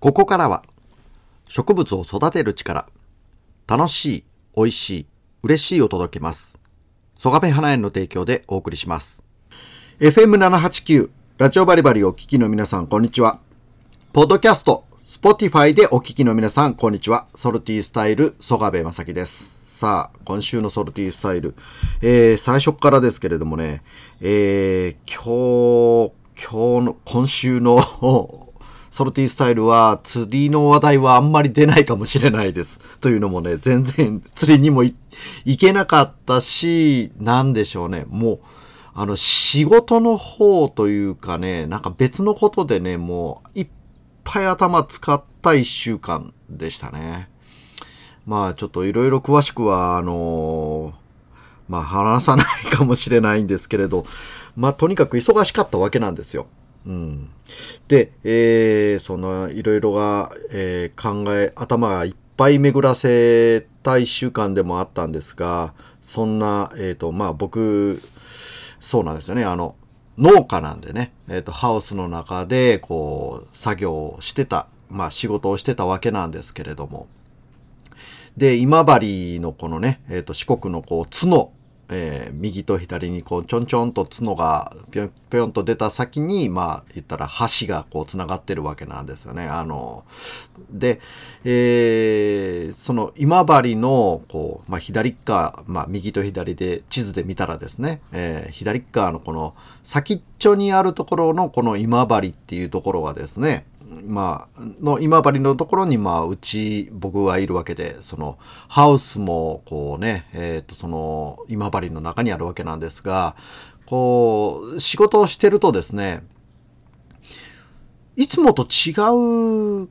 ここからは植物を育てる力、楽しい、美味しい、嬉しいを届けます。曽我部花園の提供でお送りします。FM789 ラジオバリバリお聞きの皆さん、こんにちは。ポッドキャスト、Spotify でお聞きの皆さん、こんにちは。ソルティースタイル、曽我部正樹です。さあ、今週のソルティースタイル。えー、最初からですけれどもね、えー、今日、今日の、今週のソルティースタイルは釣りの話題はあんまり出ないかもしれないです。というのもね、全然釣りにも行けなかったし、なんでしょうね、もう、あの、仕事の方というかね、なんか別のことでね、もう、いっぱい頭使った一週間でしたね。まあ、ちょっといろいろ詳しくは、あのまあ、話さないかもしれないんですけれど、まあ、とにかく忙しかったわけなんですよ。うん。で、えー、その、いろいろが、えー考え、頭がいっぱい巡らせた一週間でもあったんですが、そんな、えっ、と、まあ僕、そうなんですよね、あの、農家なんでね、えっ、と、ハウスの中で、こう、作業をしてた、まあ仕事をしてたわけなんですけれども、で、今治のこのね、えっ、と、四国のこう、角、えー右と左にこう、ちょんちょんと角がぴょんぴょんと出た先に、まあ、言ったら橋がこう、繋がってるわけなんですよね。あの、で、えーその今治の、こう、まあ、左側、まあ、右と左で地図で見たらですね、えー左側のこの先っちょにあるところのこの今治っていうところはですね、まあ、の今治のところに、まあ、うち、僕はいるわけで、その、ハウスも、こうね、えっ、と、その、今治の中にあるわけなんですが、こう、仕事をしてるとですね、いつもと違う、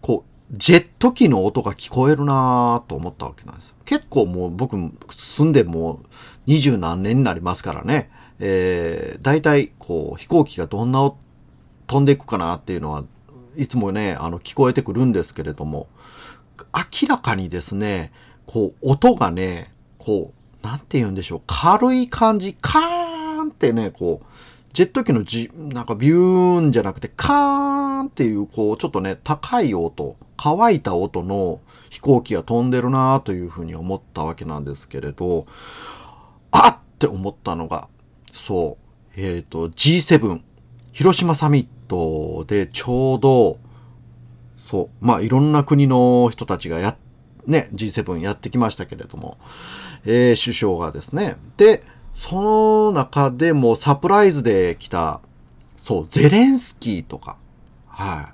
こう、ジェット機の音が聞こえるなぁと思ったわけなんですよ。結構もう僕住んでもう二十何年になりますからね、えー、大体こう飛行機がどんな飛んでいくかなっていうのはいつもね、あの聞こえてくるんですけれども、明らかにですね、こう音がね、こう、なんて言うんでしょう、軽い感じ、カーンってね、こう、ジェット機のじ、なんかビューンじゃなくて、カーンっていう、こう、ちょっとね、高い音、乾いた音の飛行機が飛んでるなというふうに思ったわけなんですけれど、あっって思ったのが、そう、えっ、と、G7、広島サミットでちょうど、そう、まあいろんな国の人たちがや、ね、G7 やってきましたけれども、えー首相がですね、で、その中でもサプライズで来た、そう、ゼレンスキーとか、は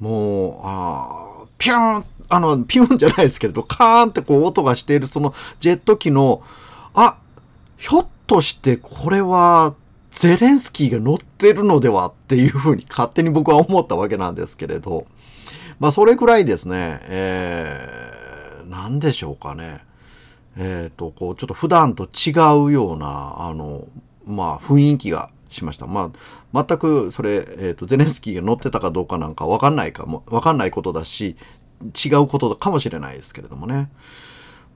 い。もう、あピューン、あの、ピューンじゃないですけれど、カーンってこう音がしているそのジェット機の、あ、ひょっとしてこれはゼレンスキーが乗ってるのではっていうふうに勝手に僕は思ったわけなんですけれど、まあそれくらいですね、えー、なんでしょうかね。えっ、と、こう、ちょっと普段と違うような、あの、まあ雰囲気がしました。まあ、全くそれ、えっ、と、ゼレンスキーが乗ってたかどうかなんかわかんないかも、わかんないことだし、違うことかもしれないですけれどもね。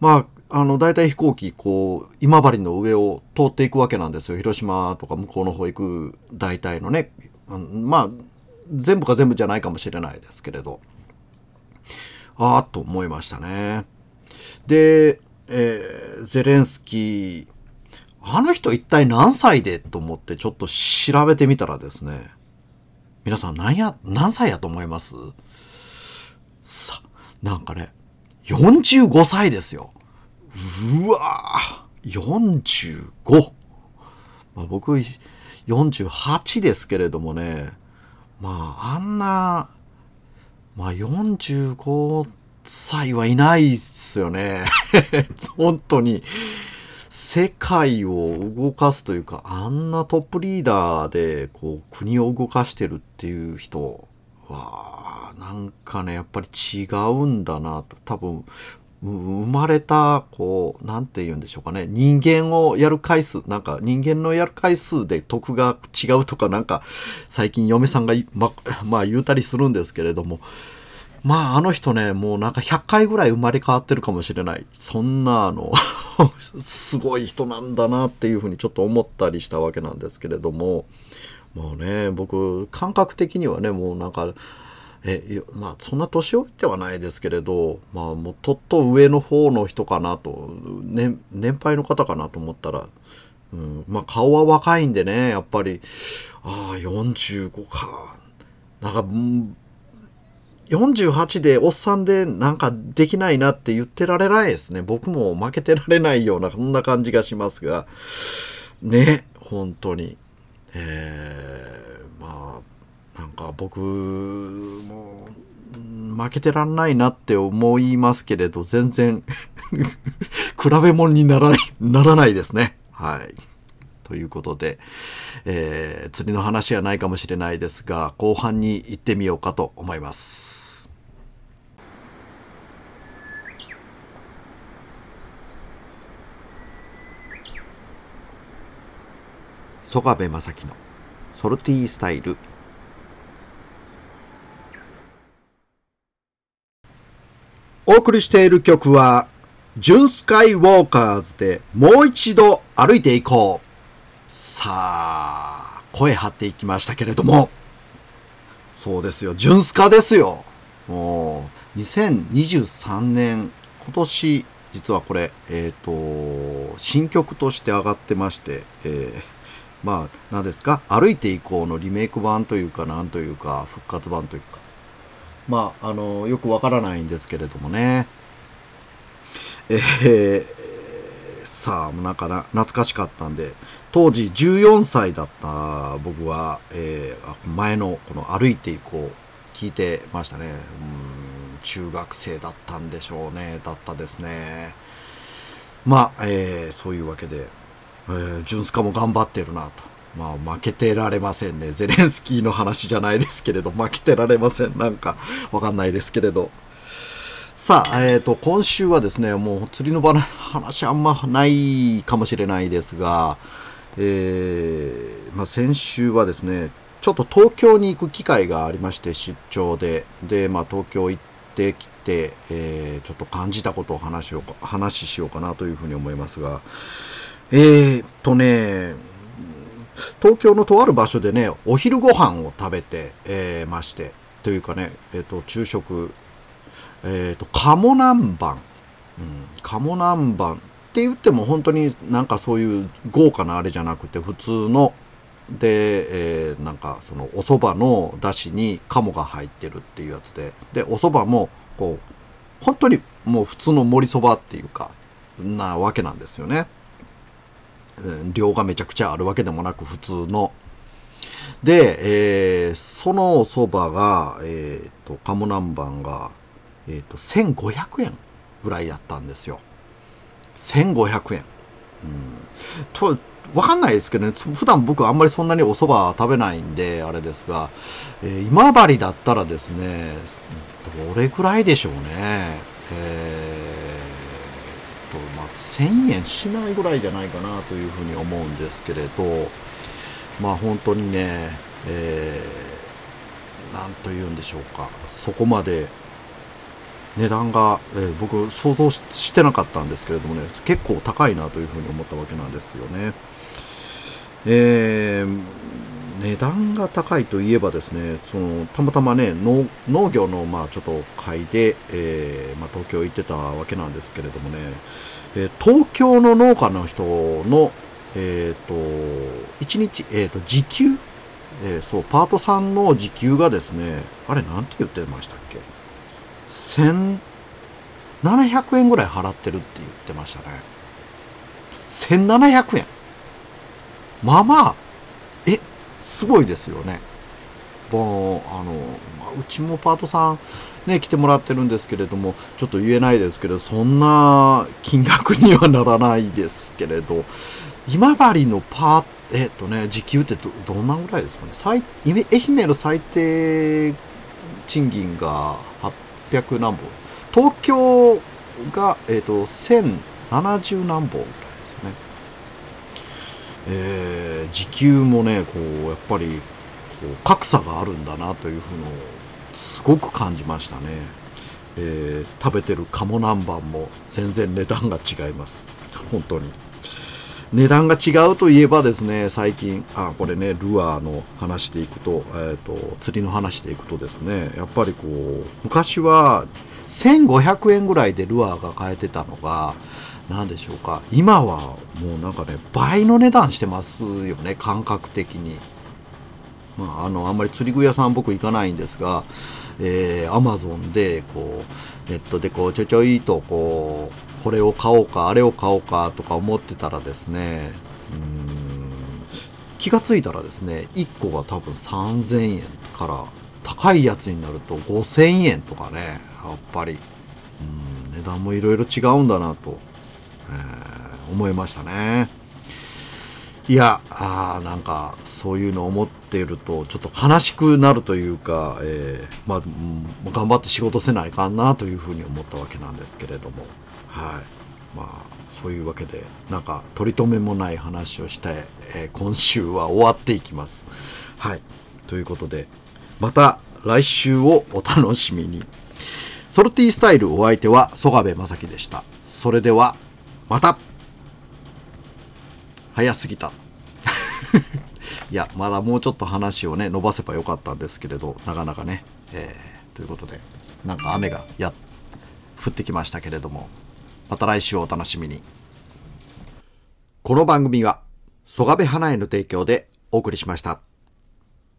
まあ、あの、大体飛行機、こう、今治の上を通っていくわけなんですよ。広島とか向こうの方行く大体のね。まあ、全部か全部じゃないかもしれないですけれど。ああ、と思いましたね。で、えーゼレンスキー、あの人一体何歳でと思ってちょっと調べてみたらですね。皆さん何や、何歳やと思います？さ、なんかね、45歳ですよ。うわぁ、45! まあ、僕、48ですけれどもね、まあ、あんな、まあ、45歳はいないっすよね。本当に。世界を動かすというか、あんなトップリーダーで、こう、国を動かしてるっていう人は、なんかね、やっぱり違うんだなと。多分、生まれた、こう、なんて言うんでしょうかね。人間をやる回数、なんか人間のやる回数で得が違うとか、なんか、最近嫁さんがま、まあ言うたりするんですけれども、まああの人ね、もうなんか100回ぐらい生まれ変わってるかもしれない。そんなあの、すごい人なんだなっていうふうにちょっと思ったりしたわけなんですけれども、もうね、僕、感覚的にはね、もうなんか、えまあそんな年老いてはないですけれどまあもうとっと上の方の人かなと、ね、年配の方かなと思ったら、うん、まあ顔は若いんでねやっぱりああ45かなんか、48でおっさんでなんかできないなって言ってられないですね。僕も負けてられないような、そんな感じがしますが、ね、本当に。えー、なんか僕も負けてらんないなって思いますけれど、全然 比べ物にならない、ならないですね。はい。ということで、えー、釣りの話はないかもしれないですが、後半に行ってみようかと思います。曽我部正樹のソルティースタイルお送りしている曲は、ジュンスカイウォーカーズでもう一度歩いていこう。さあ、声張っていきましたけれども、そうですよ、ジュンスカですよ。もう、2023年、今年、実はこれ、えっ、ー、と、新曲として上がってまして、えー、まあ、何ですか？歩いていこうのリメイク版というか、なんというか、復活版というか、まあ、あの、よくわからないんですけれどもね。えー、さあ、なんかな懐かしかったんで、当時14歳だった僕は、えー、前のこの歩いていこう聞いてましたね。うん中学生だったんでしょうね。だったですね。まあ、えー、そういうわけで、えー、ジュンスカも頑張ってるなと。まあ、負けてられませんね。ゼレンスキーの話じゃないですけれど、負けてられません。なんか、わかんないですけれど。さあ、えっ、ー、と、今週はですね、もう釣りの場の話あんまないかもしれないですが、えー、まあ、先週はですね、ちょっと東京に行く機会がありまして、出張で。で、まあ、東京行ってきて、えー、ちょっと感じたことを話しようか、話しようかなというふうに思いますが、えー、っとね、東京のとある場所でね、お昼ご飯を食べて、えー、まして、というかね、えー、と、昼食、えっ、ー、と、鴨南蛮。うん、鴨南蛮って言っても本当になんかそういう豪華なあれじゃなくて普通ので、えー、なんかそのお蕎麦のだしに鴨が入ってるっていうやつででお蕎麦もこう本当にもう普通の盛りそばっていうかなわけなんですよね。量がめちゃくちゃあるわけでもなく普通の。で、えー、そのお蕎麦が、えっ、ー、と、鴨南蛮がえっ、ー、と、1500円ぐらいやったんですよ。1500円。うん。と、わかんないですけどね、普段僕あんまりそんなにお蕎麦食べないんで、あれですが、えー、今治だったらですね、どれぐらいでしょうね。えー、と、まあ、1000円しないぐらいじゃないかなというふうに思うんですけれど、まあ本当にね、えー、なんと言うんでしょうか、そこまで値段が、えー、僕想像してなかったんですけれどもね結構高いなというふうに思ったわけなんですよね。えー、値段が高いといえばですねそのたまたまね農業のまあちょっと会で、えー、まあ、東京行ってたわけなんですけれどもね、え東京の農家の人の、えーと、1日、えーと、時給、えそうパートさんの時給がですねあれなんて言ってましたっけ？1700円ぐらい払ってるって言ってましたね。1700円。まあまあ、すごいですよね。もう、あの、まあ、うちもパートさん、ね、来てもらってるんですけれども、ちょっと言えないですけど、そんな金額にはならないですけれど、今治のパー、えっとね、時給ってど、んなぐらいですかね？最愛媛の最低賃金が800何本東京が、えーと、1070何本、えー、時給もねこうやっぱりこう格差があるんだなというふうのをすごく感じましたね、えー、食べてる鴨南蛮も全然値段が違います。本当に。値段が違うといえばですね、最近、あ、これね、ルアーの話でいくと、えっ、と、釣りの話でいくとですね、やっぱりこう、昔は1500円ぐらいでルアーが買えてたのが、何でしょうか、今はもうなんかね、倍の値段してますよね、感覚的に。まあ、あの、あんまり釣り具屋さん僕行かないんですが、えー、アマゾンで、こう、ネットでこう、ちょちょいとこう、これを買おうかあれを買おうかとか思ってたらですねうん気がついたらですね1個が多分3000円から高いやつになると5000円とかねやっぱり。うん値段もいろいろ違うんだなと、えー、思いましたね。いやあなんかそういうのを思っているとちょっと悲しくなるというか、えー、まあ、頑張って仕事せないかなというふうに思ったわけなんですけれども。はい。まあそういうわけでなんか取り留めもない話をして、えー、今週は終わっていきます。はい。ということでまた来週をお楽しみに。ソルティースタイルお相手は曽我部正樹でした。それではまた早すぎた いやまだもうちょっと話をね伸ばせばよかったんですけれどなかなかね、えー、ということでなんか雨がや降ってきましたけれどもまた来週お楽しみに。この番組は、曽我部花への提供でお送りしました。